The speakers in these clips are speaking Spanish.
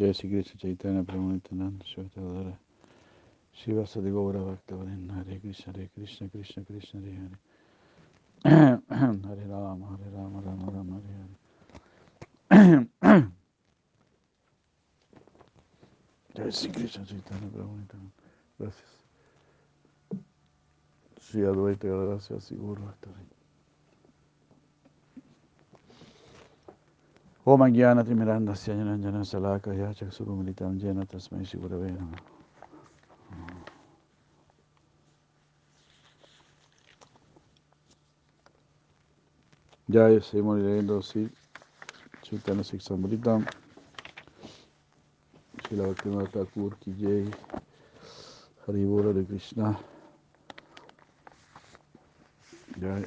Jai Sri Krishna Chaitanya Prabhu Nityananda Shvatadara Shiva Sadi Gaura Bhakta Varinda Hare Krishna Hare Krishna Krishna Krishna Hare Hare Hare Rama Hare Rama Rama Rama Hare Hare Jai Sri Krishna Chaitanya Prabhu Nityananda Gracias. Sri Advaita gracias Siguro Bhakta Varinda Om Jnana Timiranda Syanjanana Salaka Yacha Surumilitam Jena Tasmai Sigurave Namaha Ya seguimos leyendo sí, Chaitanya Siksamritam, Shila Bhaktivinoda Thakur Ki Jai, Haribura de Krishna. Jai.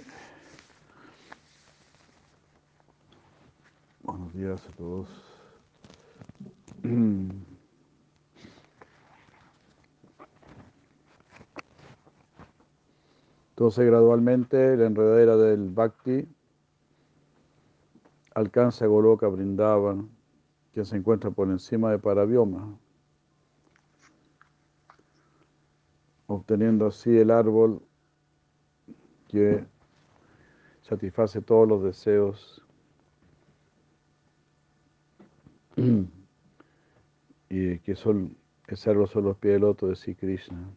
Días a todos. Entonces gradualmente la enredadera del Bhakti alcanza Goloka Brindavan, que se encuentra por encima de Parabioma, obteniendo así el árbol que satisface todos los deseos y que son, son los pies del loto de Sri Krishna.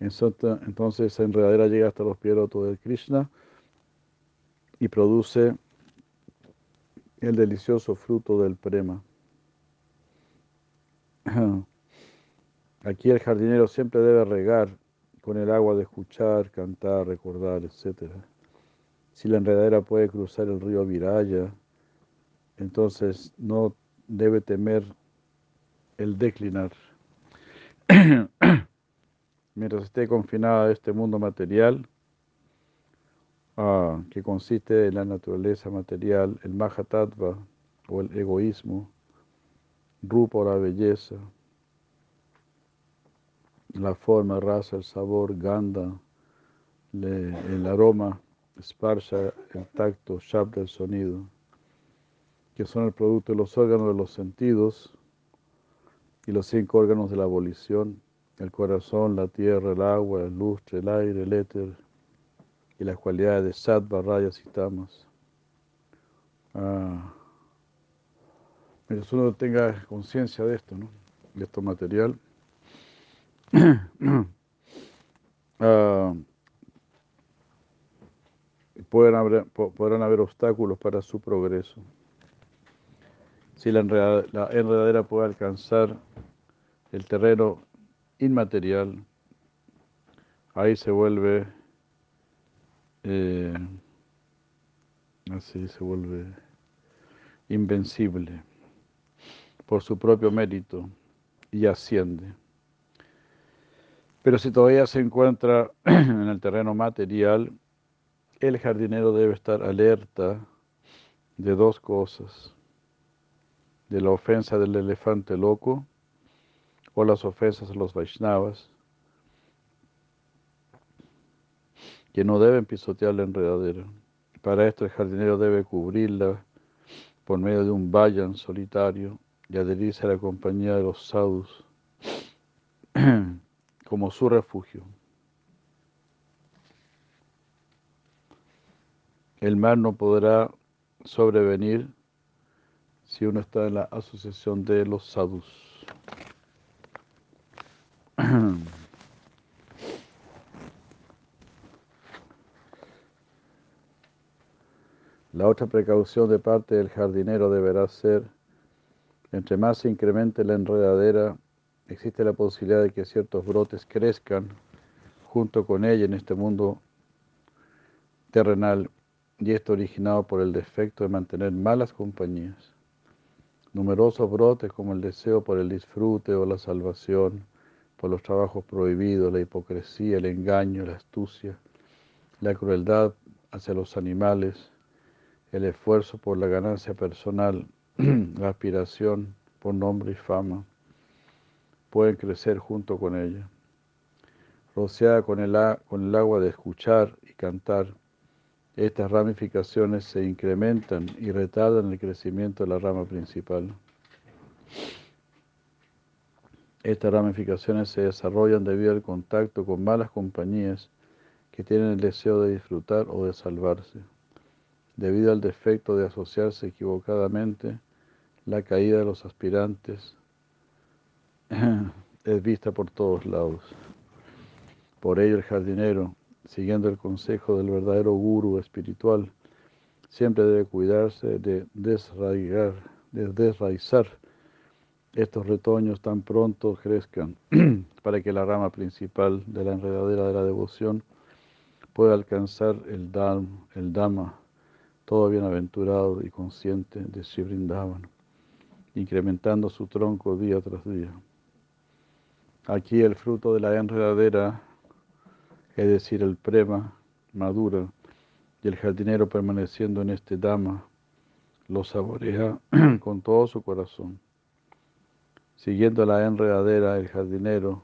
Entonces esa enredadera llega hasta los pies del loto de Krishna y produce el delicioso fruto del prema. Aquí el jardinero siempre debe regar con el agua de escuchar, cantar, recordar, etc. Si la enredadera puede cruzar el río Viraya, entonces no debe temer el declinar. Mientras esté confinada a este mundo material, ah, que consiste en la naturaleza material, el Mahatattva o el egoísmo, Rupa o la belleza, la forma, raza, el sabor, ganda, el aroma, sparsha, el tacto, shabda, el sonido, que son el producto de los órganos de los sentidos y los cinco órganos de la abolición, el corazón, la tierra, el agua, el lustre, el aire, el éter y las cualidades de sattva, rayas y tamas. Ah, mientras uno tenga conciencia de esto, ¿no? de esto material, podrán, haber, podrán haber obstáculos para su progreso. Si la enredadera, puede alcanzar el terreno inmaterial, ahí se vuelve, eh, así se vuelve invencible por su propio mérito y asciende. Pero si todavía se encuentra en el terreno material, el jardinero debe estar alerta de dos cosas, de la ofensa del elefante loco o las ofensas a los Vaishnavas, que no deben pisotear la enredadera. Para esto el jardinero debe cubrirla por medio de un vayan solitario y adherirse a la compañía de los sadhus como su refugio. El mal no podrá sobrevenir si uno está en la asociación de los sadhus. La otra precaución de parte del jardinero deberá ser, entre más se incremente la enredadera, existe la posibilidad de que ciertos brotes crezcan junto con ella en este mundo terrenal, y esto originado por el defecto de mantener malas compañías. Numerosos brotes como el deseo por el disfrute o la salvación, por los trabajos prohibidos, la hipocresía, el engaño, la astucia, la crueldad hacia los animales, el esfuerzo por la ganancia personal, la aspiración por nombre y fama, pueden crecer junto con ella. Rociada con el, con el agua de escuchar y cantar, Estas ramificaciones se incrementan y retardan el crecimiento de la rama principal. Estas ramificaciones se desarrollan debido al contacto con malas compañías que tienen el deseo de disfrutar o de salvarse. Debido al defecto de asociarse equivocadamente, la caída de los aspirantes es vista por todos lados. Por ello el jardinero, siguiendo el consejo del verdadero guru espiritual, siempre debe cuidarse de desraigar, de desraizar estos retoños tan pronto crezcan para que la rama principal de la enredadera de la devoción pueda alcanzar el, dharma, el Dhamma, todo bienaventurado y consciente de Sri incrementando su tronco día tras día. Aquí el fruto de la enredadera, es decir, el prema, madura, y el jardinero permaneciendo en este Dhamma, lo saborea con todo su corazón. Siguiendo la enredadera, el jardinero,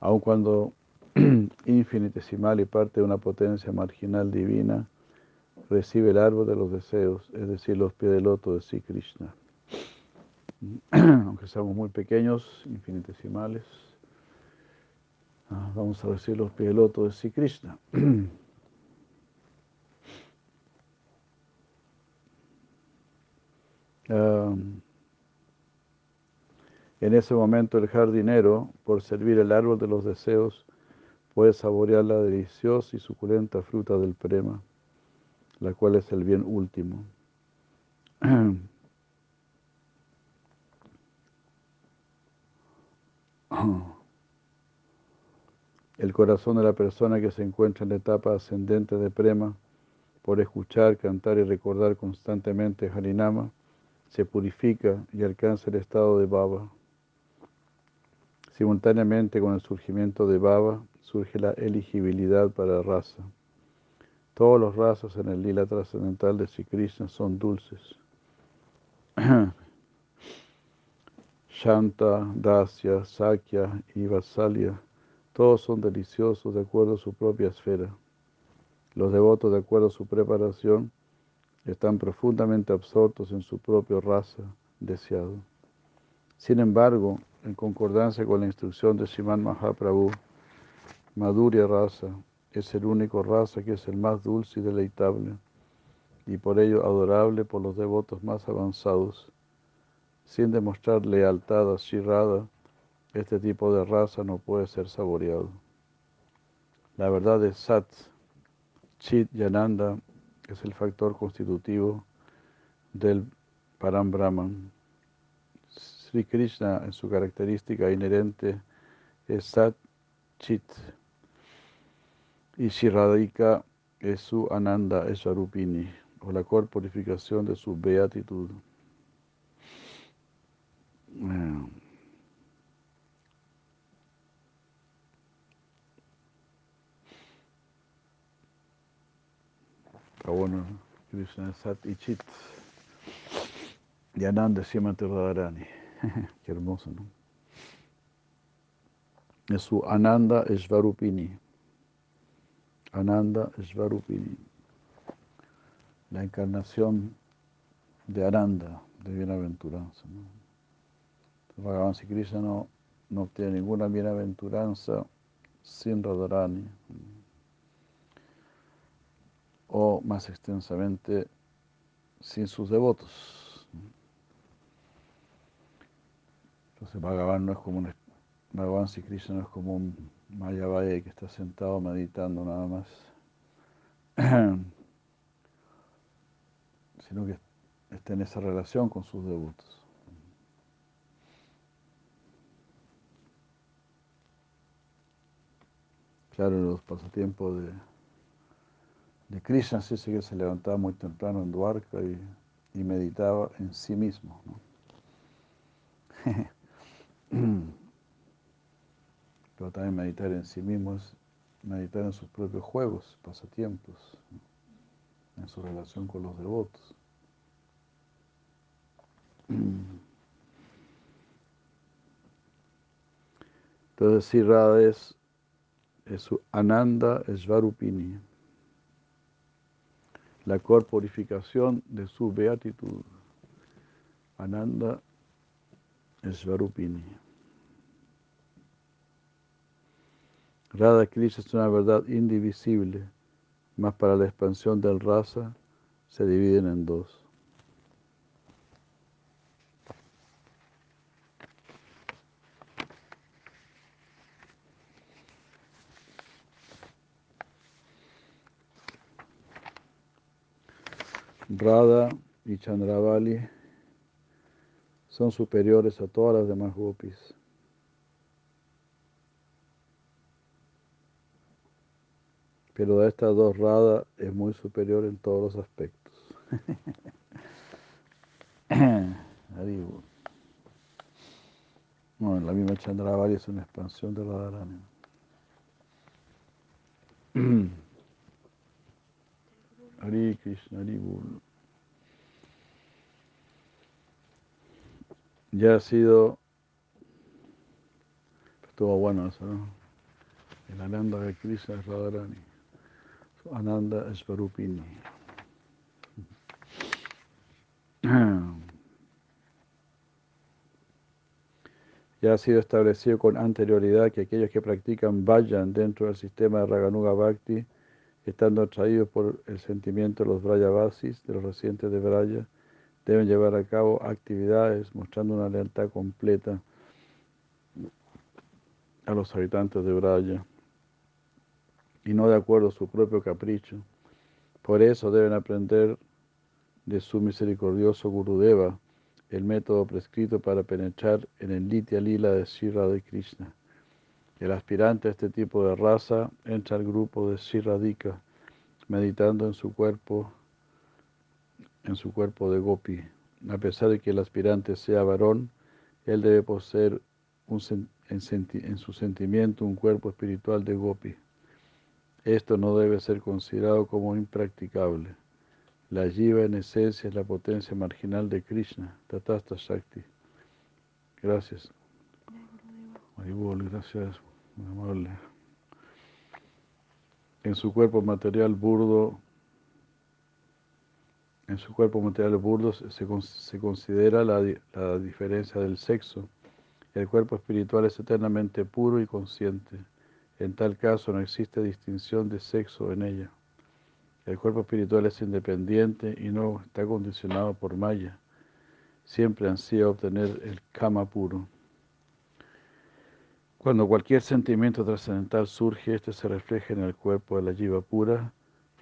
aun cuando infinitesimal y parte de una potencia marginal divina, recibe el árbol de los deseos, es decir, los pies del loto de Sri Krishna. Aunque seamos muy pequeños, infinitesimales, vamos a recibir los loto de Sri Krishna. en ese momento el jardinero, por servir el árbol de los deseos, puede saborear la deliciosa y suculenta fruta del prema, la cual es el bien último. El corazón de la persona que se encuentra en la etapa ascendente de prema, por escuchar, cantar y recordar constantemente Harinama, se purifica y alcanza el estado de Baba. Simultáneamente con el surgimiento de Baba, surge la elegibilidad para raza. Todos los razas en el lila trascendental de Sri Krishna son dulces. Shanta, Dasya, Sakya y Vasalya, todos son deliciosos de acuerdo a su propia esfera. Los devotos, de acuerdo a su preparación, están profundamente absortos en su propia raza deseado. Sin embargo, en concordancia con la instrucción de Shiman Mahaprabhu, Madhurya raza es el único raza que es el más dulce y deleitable, y por ello adorable por los devotos más avanzados. Sin demostrar lealtad a Shirada, este tipo de raza no puede ser saboreado. La verdad es Sat, Chit y Ananda es el factor constitutivo del Param Brahman. Sri Krishna en su característica inherente es Sat Chit y Shiradika es su Ananda Eswarupini, o la corporificación de su beatitud. Está bueno, Krishna Sat y Chit. Y Ananda Simati Radharani. Qué hermoso, ¿no? Es su Ananda Esvarupini. Ananda Svarupini, la encarnación de Ananda, de bienaventuranza. ¿no? Bhagavan Krishna no, no obtiene ninguna bienaventuranza sin Radharani, o más extensamente, sin sus devotos. Entonces Bhagavan no es como un Bhagavan Krishna no es como un Mayavaya que está sentado meditando nada más, sino que está en esa relación con sus devotos. Claro, los pasatiempos de, de Krishna sí que se levantaba muy temprano en Dwarka y, y meditaba en sí mismo. Pero también meditar en sí mismo es meditar en sus propios juegos, pasatiempos, en su relación con los devotos. Entonces, si es, es su Ananda Svarupini. La corporificación de su beatitud. Ananda Svarupini. Radha Krishna es una verdad indivisible, más para la expansión del rasa se dividen en dos. Radha y Chandravali son superiores a todas las demás gopis. Pero a estas dos Radha es muy superior en todos los aspectos. bueno, la misma Chandravali es una expansión de Radharani. Hari Krishna, Ya ha sido. Estuvo bueno eso, ¿no? El Ananda de Krishna. Ananda es Varupini. Ya ha sido establecido con anterioridad que aquellos que practican vayan dentro del sistema de Raganuga Bhakti estando atraídos por el sentimiento de los Brayavasis, de los residentes de Braya, deben llevar a cabo actividades mostrando una lealtad completa a los habitantes de Braya y no de acuerdo a su propio capricho. Por eso deben aprender de su misericordioso Gurudeva el método prescrito para penetrar en el Nitya Lila de Shira de Krishna. El aspirante a este tipo de raza entra al grupo de Siradika, meditando en su cuerpo, en su cuerpo de Gopi. A pesar de que el aspirante sea varón, él debe poseer en, en su sentimiento un cuerpo espiritual de Gopi. Esto no debe ser considerado como impracticable. La jiva en esencia es la potencia marginal de Krishna, Tatasta Shakti. Gracias. Gracias amable. En su cuerpo material burdo, en su cuerpo material burdo se, considera la, la diferencia del sexo. El cuerpo espiritual es eternamente puro y consciente. En tal caso no existe distinción de sexo en ella. El cuerpo espiritual es independiente y no está condicionado por Maya. Siempre ansía obtener el kama puro. Cuando cualquier sentimiento trascendental surge, este se refleja en el cuerpo de la jiva pura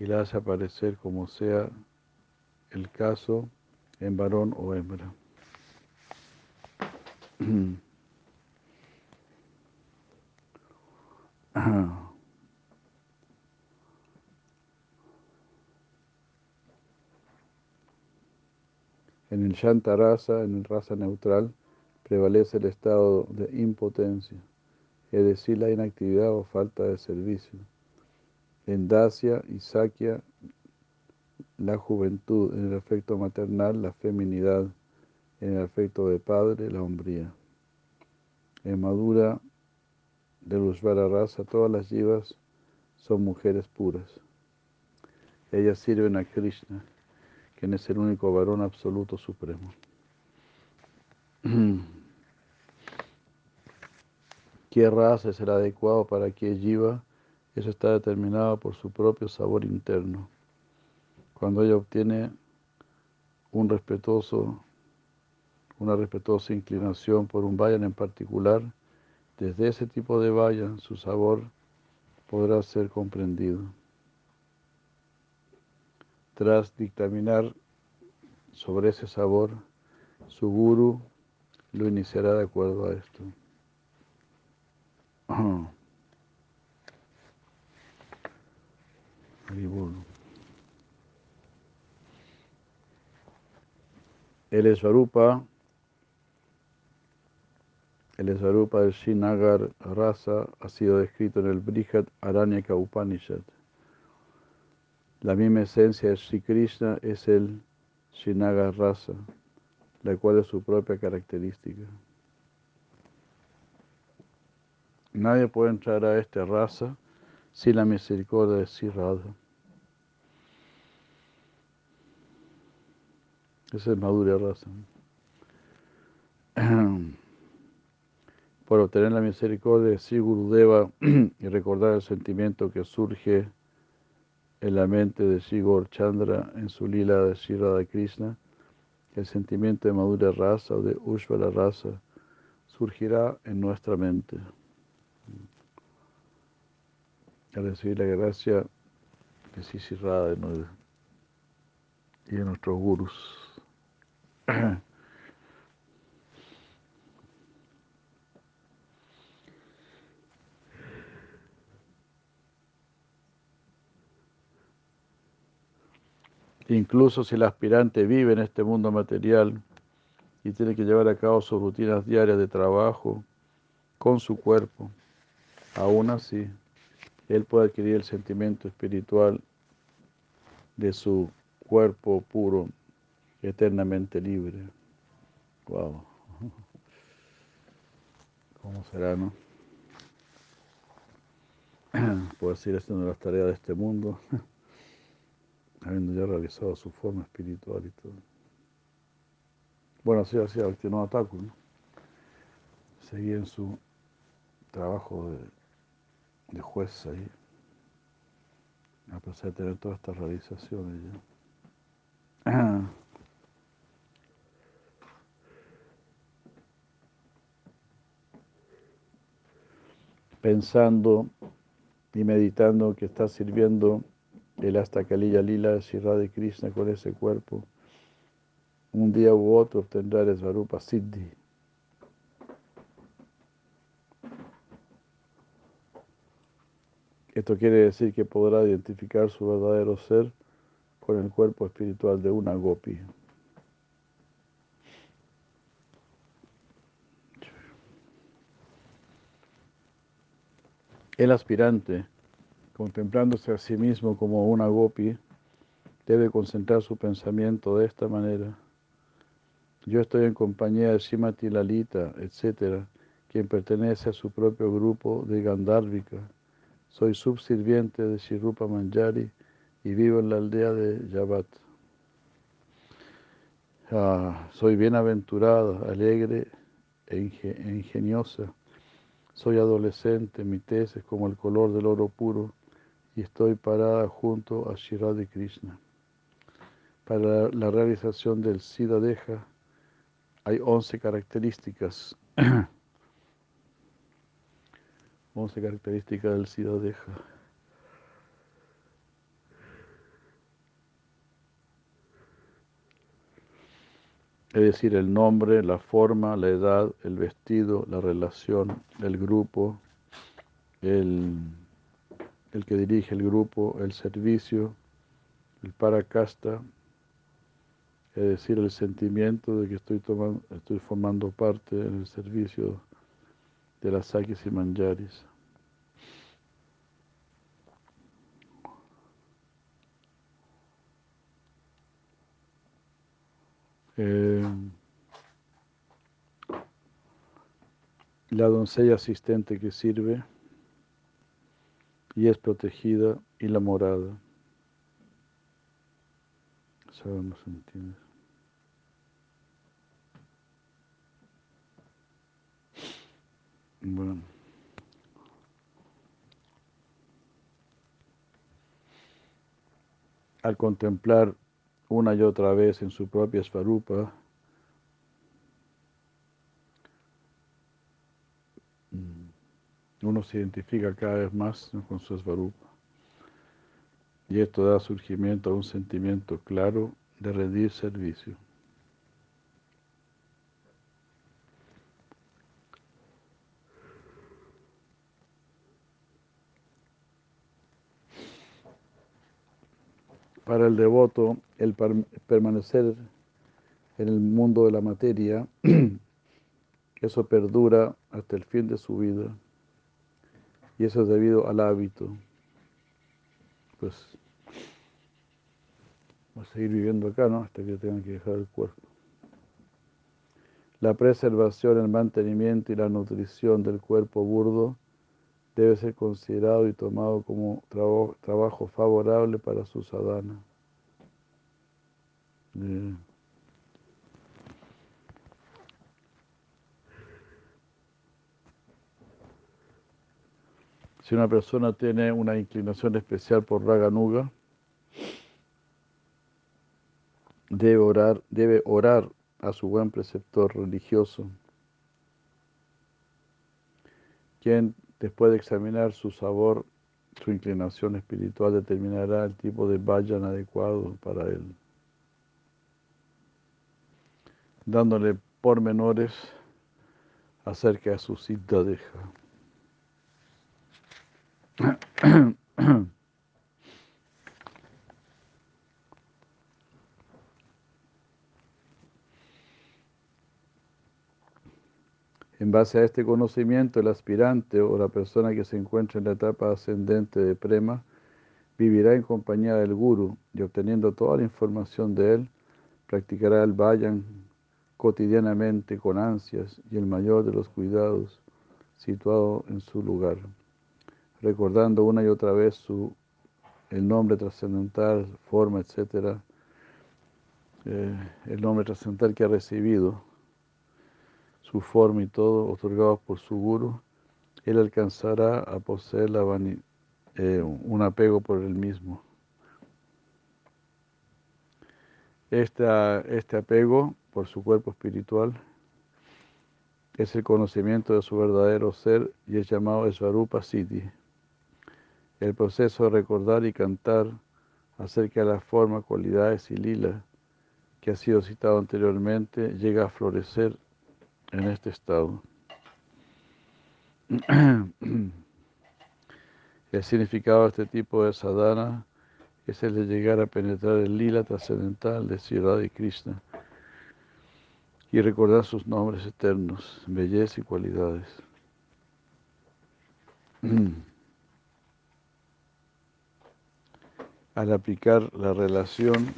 y la hace aparecer como sea el caso en varón o hembra. En el Shanta Rasa, en el raza neutral, prevalece el estado de impotencia es decir, la inactividad o falta de servicio. En Dacia y Sakya, la juventud, en el afecto maternal, la feminidad, en el afecto de padre, la hombría. En Madura de Lushvara Rasa, todas las yivas son mujeres puras. Ellas sirven a Krishna, quien es el único varón absoluto supremo. qué raza será adecuado para qué jiva, eso está determinado por su propio sabor interno. Cuando ella obtiene una respetuosa inclinación por un vayan en particular, desde ese tipo de vayan su sabor podrá ser comprendido. Tras dictaminar sobre ese sabor, su guru lo iniciará de acuerdo a esto. El Esvarupa, el Esvarupa del Shinagar Rasa ha sido descrito en el Brihad Aranyaka Upanishad. La misma esencia de Sri Krishna es el Shinagar Rasa, la cual es su propia característica. Nadie puede entrar a esta raza sin la misericordia de Sri Esa es Madhurya Rasa. Por obtener la misericordia de Sri Gurudeva y recordar el sentimiento que surge en la mente de Sri Chandra en su lila de Sri Krishna, el sentimiento de Madhurya Rasa o de Ushvara Rasa surgirá en nuestra mente. Al recibir la gracia de Sisi Radha y de nuestros gurus. Incluso si el aspirante vive en este mundo material y tiene que llevar a cabo sus rutinas diarias de trabajo con su cuerpo, aún así, él puede adquirir el sentimiento espiritual de su cuerpo puro, eternamente libre. Wow. ¿Cómo será, no? Puede seguir haciendo las tareas de este mundo, habiendo ya realizado su forma espiritual y todo. Bueno, así hacía Bhaktivinoda Thakur, ¿no? Seguía en su trabajo de, de juez ahí, a pesar de tener todas estas realizaciones ya. Pensando y meditando que está sirviendo el hasta Kalila Lila Shirra de Krishna con ese cuerpo, un día u otro obtendrá el Svarupa Siddhi. Esto quiere decir que podrá identificar su verdadero ser con el cuerpo espiritual de una gopi. El aspirante, contemplándose a sí mismo como una gopi, debe concentrar su pensamiento de esta manera. Yo estoy en compañía de Shimati Lalita, etc., quien pertenece a su propio grupo de Gandharvika. Soy subsirviente de Shirupa Manjari y vivo en la aldea de Yabat. Ah, soy bienaventurada, alegre e ingeniosa. Soy adolescente, mi tez es como el color del oro puro y estoy parada junto a Shiradi Krishna. Para la realización del Siddha Deja hay 11 características. 11 características del Siddha Deja. Es decir, el nombre, la forma, la edad, el vestido, la relación, el grupo, el, el que dirige el grupo, el servicio, el paracasta, es decir, el sentimiento de que estoy, tomando, estoy formando parte en el servicio de las Sakis y Manjaris. Eh, la doncella asistente que sirve y es protegida y la morada. Sabemos, entiendes. Bueno. Al contemplar una y otra vez en su propia svarupa, mm, uno se identifica cada vez más con su svarupa. Y esto da surgimiento a un sentimiento claro de rendir servicio. Para el devoto, el permanecer en el mundo de la materia, eso perdura hasta el fin de su vida. Y eso es debido al hábito. Pues va a seguir viviendo acá, ¿no? Hasta que tenga que dejar el cuerpo. La preservación, el mantenimiento y la nutrición del cuerpo burdo debe ser considerado y tomado como trabajo favorable para su sadhana. Si una persona tiene una inclinación especial por Raganuga, debe orar, debe orar a su buen preceptor religioso, quien después de examinar su sabor, su inclinación espiritual, determinará el tipo de vayan adecuado para él, dándole pormenores acerca de su cita deja. En base a este conocimiento, el aspirante o la persona que se encuentra en la etapa ascendente de prema vivirá en compañía del guru y obteniendo toda la información de él, practicará el vayan cotidianamente con ansias y el mayor de los cuidados situado en su lugar recordando una y otra vez su, el nombre trascendental, forma, etc., eh, el nombre trascendental que ha recibido, su forma y todo, otorgados por su guru, él alcanzará a poseer eh, un apego por él mismo. Este, este apego por su cuerpo espiritual es el conocimiento de su verdadero ser y es llamado Svarupa Siddhi. El proceso de recordar y cantar acerca de la forma, cualidades y lila que ha sido citado anteriormente llega a florecer en este estado. El significado de este tipo de sadhana es el de llegar a penetrar el lila trascendental de Sri y Krishna y recordar sus nombres eternos, belleza y cualidades. al aplicar la relación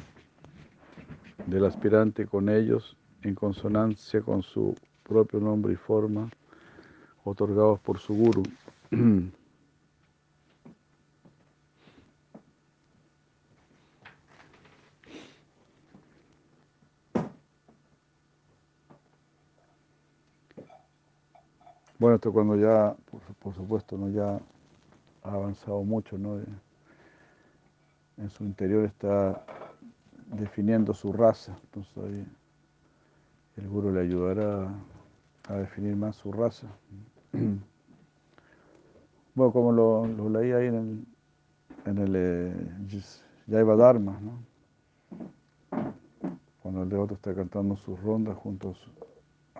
del aspirante con ellos en consonancia con su propio nombre y forma otorgados por su guru. Bueno, esto cuando ya, por, supuesto, no ya ha avanzado mucho, ¿no? en su interior está definiendo su raza. Entonces ahí el guru le ayudará a definir más su raza. Bueno, como lo, leí ahí en el, en el eh, Dharma, ¿no? cuando el devoto está cantando sus rondas junto a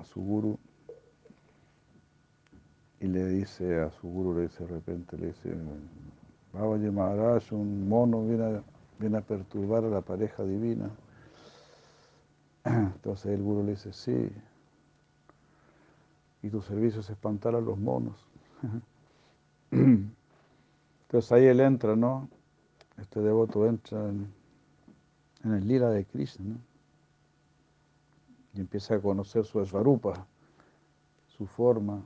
su, a guru y le dice a su guru, le dice de repente, le dice, Babaji Maharaj, un mono, viene a, viene a perturbar a la pareja divina. Entonces el guru le dice, sí, y tu servicio es espantar a los monos. Entonces ahí él entra, ¿no? Este devoto entra en, el lira de Krishna, ¿no? Y empieza a conocer su esvarupa, su forma,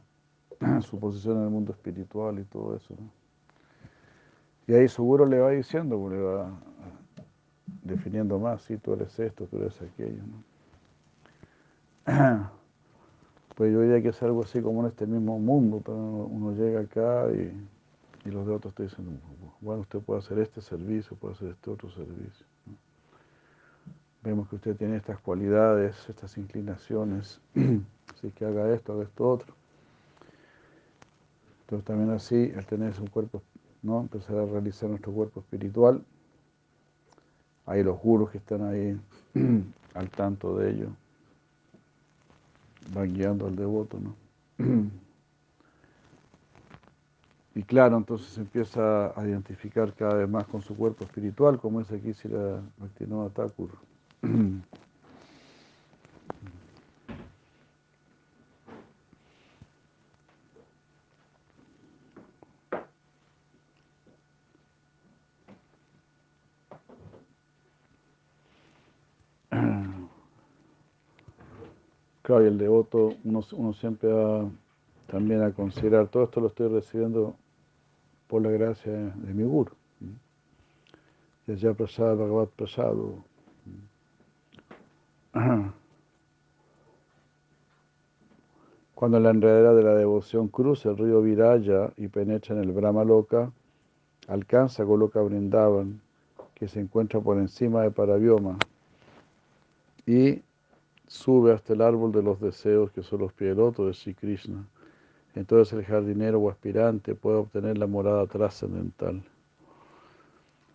su posición en el mundo espiritual y todo eso, ¿no? Y ahí seguro le va diciendo, pues, le va definiendo más, si tú eres esto, tú eres aquello. ¿no? Pues yo diría que es algo así como en este mismo mundo, pero uno llega acá y, los de otros te dicen, bueno, usted puede hacer este servicio, puede hacer este otro servicio. Vemos que usted tiene estas cualidades, estas inclinaciones, así que haga esto, haga esto otro. Entonces también así, el tener un cuerpo ¿no? empezar a realizar nuestro cuerpo espiritual. Hay los gurus que están ahí al tanto de ello, van guiando al devoto. ¿no? Y claro, entonces empieza a identificar cada vez más con su cuerpo espiritual, como es aquí Sira Bhaktivinoda Thakur. Claro, y el devoto, uno, uno siempre va también a considerar, todo esto lo estoy recibiendo por la gracia de mi guru. ya Prasad, Bhagavad Prasado. Cuando la enredadera de la devoción cruza el río Viraya y penetra en el Brahma Loka, alcanza Goloka Brindavan, que se encuentra por encima de Parabioma, y sube hasta el árbol de los deseos, que son los pies de Sri Krishna. Entonces el jardinero o aspirante puede obtener la morada trascendental.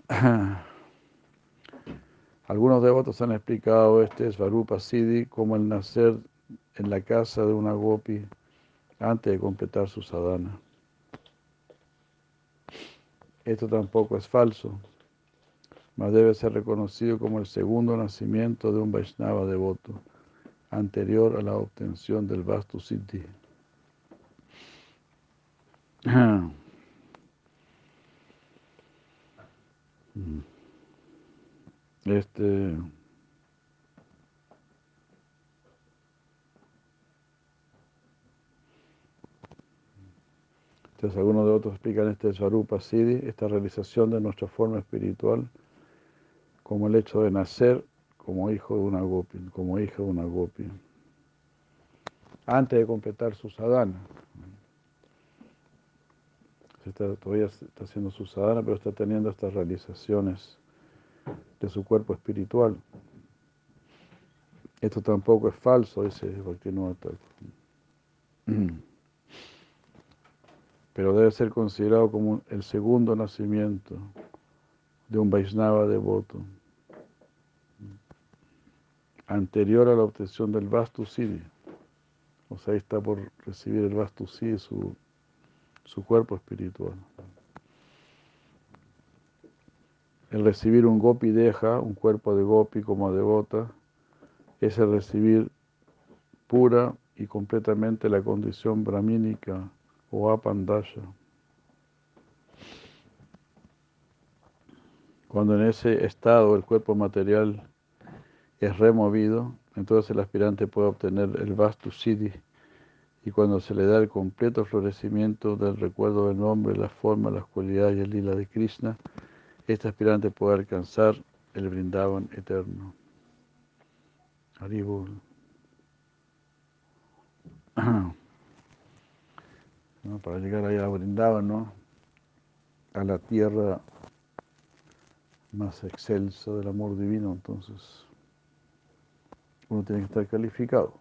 Algunos devotos han explicado este Svarupa Siddhi como el nacer en la casa de una gopi antes de completar su sadhana. Esto tampoco es falso, mas debe ser reconocido como el segundo nacimiento de un Vaishnava devoto, anterior a la obtención del Vastu Siddhi. Este. Entonces, algunos de otros explican este Swarupa Siddhi, esta realización de nuestra forma espiritual, como el hecho de nacer como hijo de una gopi, como hija de una gopi, antes de completar su sadhana. todavía está haciendo su sadhana, pero está teniendo estas realizaciones de su cuerpo espiritual. Esto tampoco es falso, dice Bhaktivinoda Pero debe ser considerado como el segundo nacimiento de un Vaishnava devoto, anterior a la obtención del Vastu Siddhi. O sea, ahí está por recibir el Vastu Siddhi, su, su cuerpo espiritual. El recibir un gopi deja, un cuerpo de gopi como devota, es el recibir pura y completamente la condición brahmínica o apandasha. Cuando en ese estado el cuerpo material es removido, entonces el aspirante puede obtener el Vastu Siddhi y cuando se le da el completo florecimiento del recuerdo del nombre, la forma, las cualidades y el lila de Krishna, este aspirante puede alcanzar el brindaban eterno. Haribol. para llegar allá a Brindavan, ¿no? a la tierra más excelsa del amor divino, entonces uno tiene que estar calificado.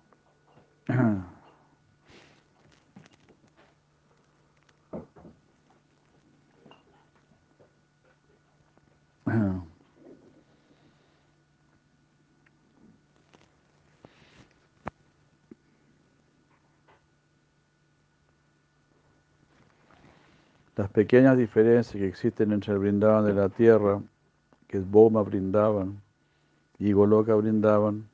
Las pequeñas diferencias que existen entre el Brindavan de la tierra, que Boma Brindavan y Goloka Brindavan,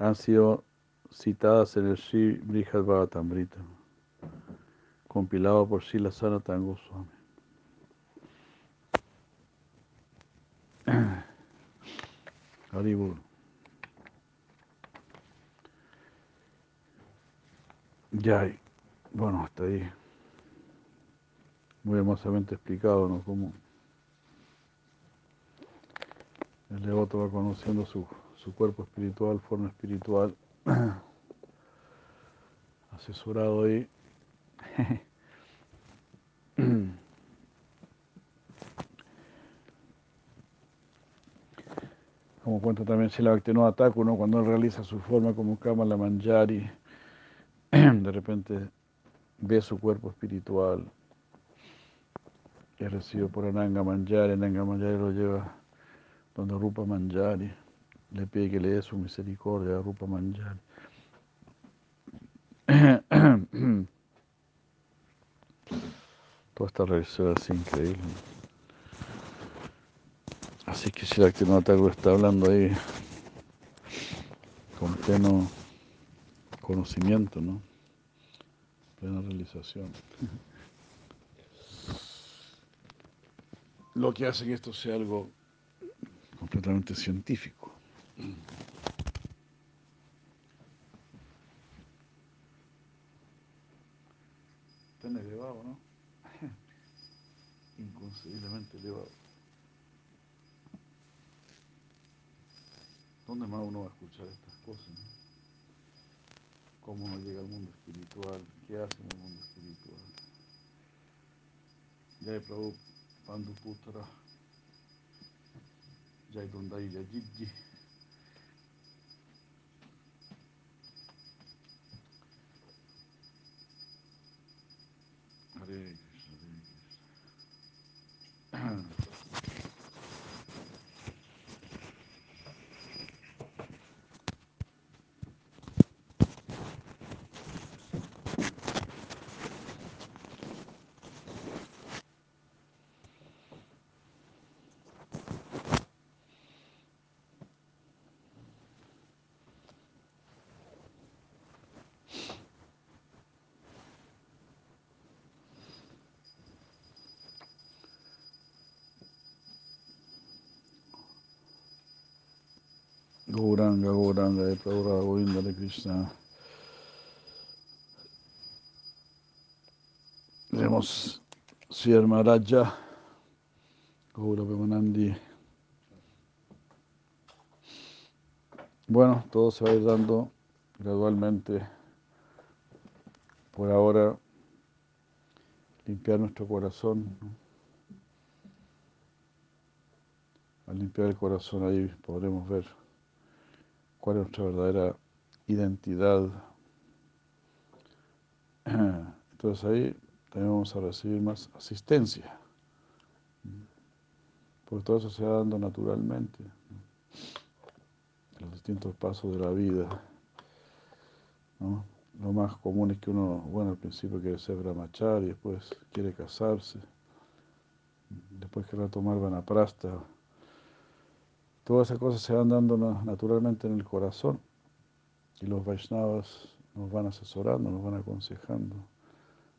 han sido citadas en el Sri Brihad Bhagavatamrita, compilado por Sila Sanatan Goswami. Ya, bueno, hasta ahí. Muy hermosamente explicado, ¿no? Cómo el devoto va conociendo su, su cuerpo espiritual, forma espiritual, asesorado ahí. Como cuenta también Sila Bhaktivinoda Thakur, ¿no? cuando él realiza su forma como Kamala Manjari, de repente ve su cuerpo espiritual, es recibido por Ananga Manjari, Ananga Manjari lo lleva donde Rupa Manjari, le pide que le dé su misericordia a Rupa. Toda esta realización es increíble. Así que si la Thakur está hablando ahí con pleno conocimiento, ¿no? Plena realización. Lo que hace que esto sea algo completamente científico. Tan elevado, ¿no? Inconcebiblemente elevado. ¿Dónde más uno va a escuchar estas cosas? cómo uno llega al mundo espiritual, qué hace en el mundo espiritual. Jai Prabhu Panduputra, Jai Dondai Yajidji. Hare Krishna, Hare Krishna. Gauranga, Gauranga, de Prabhupada Govinda de Krishna. Vemos Sri Maharaja, Gaura Pemanandi. Bueno, todo se va a ir dando gradualmente. Por ahora, limpiar nuestro corazón. Al limpiar el corazón ahí podremos ver cuál es nuestra verdadera identidad. Entonces ahí también vamos a recibir más asistencia. Porque todo eso se va dando naturalmente. Los distintos pasos de la vida. Lo más común es que uno, bueno, al principio quiere ser brahmachari, después quiere casarse, después quiere tomar vanaprasta. Todas esas cosas se van dando naturalmente en el corazón y los Vaishnavas nos van asesorando, nos van aconsejando.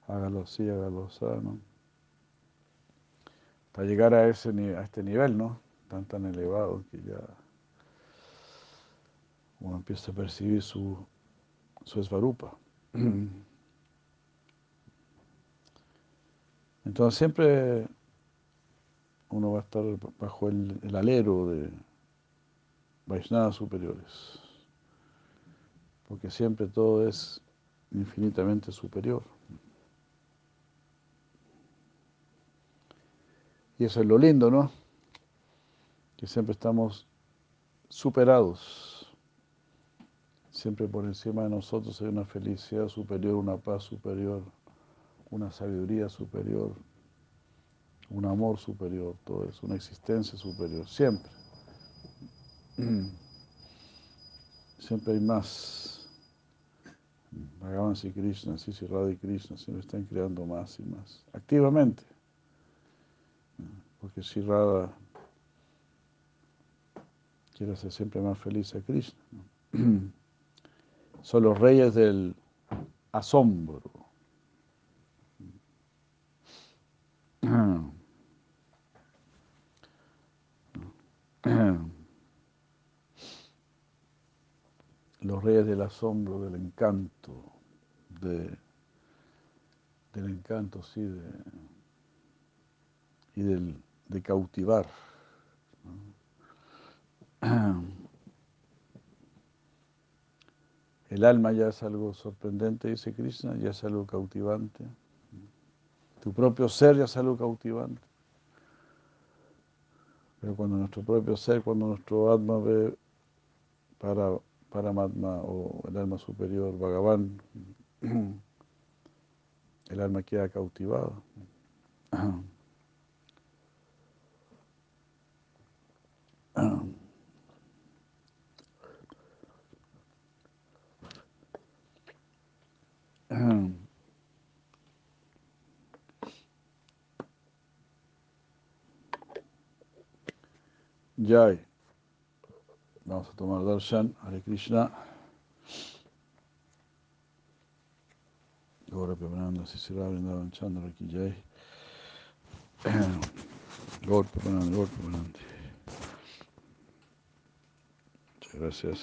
Hágalo así, hágalo así, ¿no? Para llegar a, ese, a este nivel, ¿no? Tan, tan elevado que ya uno empieza a percibir su, su esvarupa. Entonces siempre uno va a estar bajo el, el alero de Vaishnavas superiores, porque siempre todo es infinitamente superior. Y eso es lo lindo, ¿no? Que siempre estamos superados. Siempre por encima de nosotros hay una felicidad superior, una paz superior, una sabiduría superior, un amor superior, todo eso, una existencia superior, siempre. Siempre hay más. Bhagavan y Krishna, Sisi Radha y Krishna siempre están creando más y más, activamente. Porque si quiere hacer siempre más feliz a Krishna. Son los reyes del asombro. los reyes del asombro, del encanto, de, del encanto, sí, de, y del, de cautivar. El alma ya es algo sorprendente, dice Krishna, ya es algo cautivante. Tu propio ser ya es algo cautivante. Pero cuando nuestro propio ser, cuando nuestro alma ve para Paramatma o el alma superior, Bhagavan, el alma queda cautivada. Jai. Tomar darshan, Hare Krishna. Gaura Pemananda, Sisira Vrindavan Chandra Ki Jai. Gaur Pemananda, Gaur Pemananda. Muchas gracias.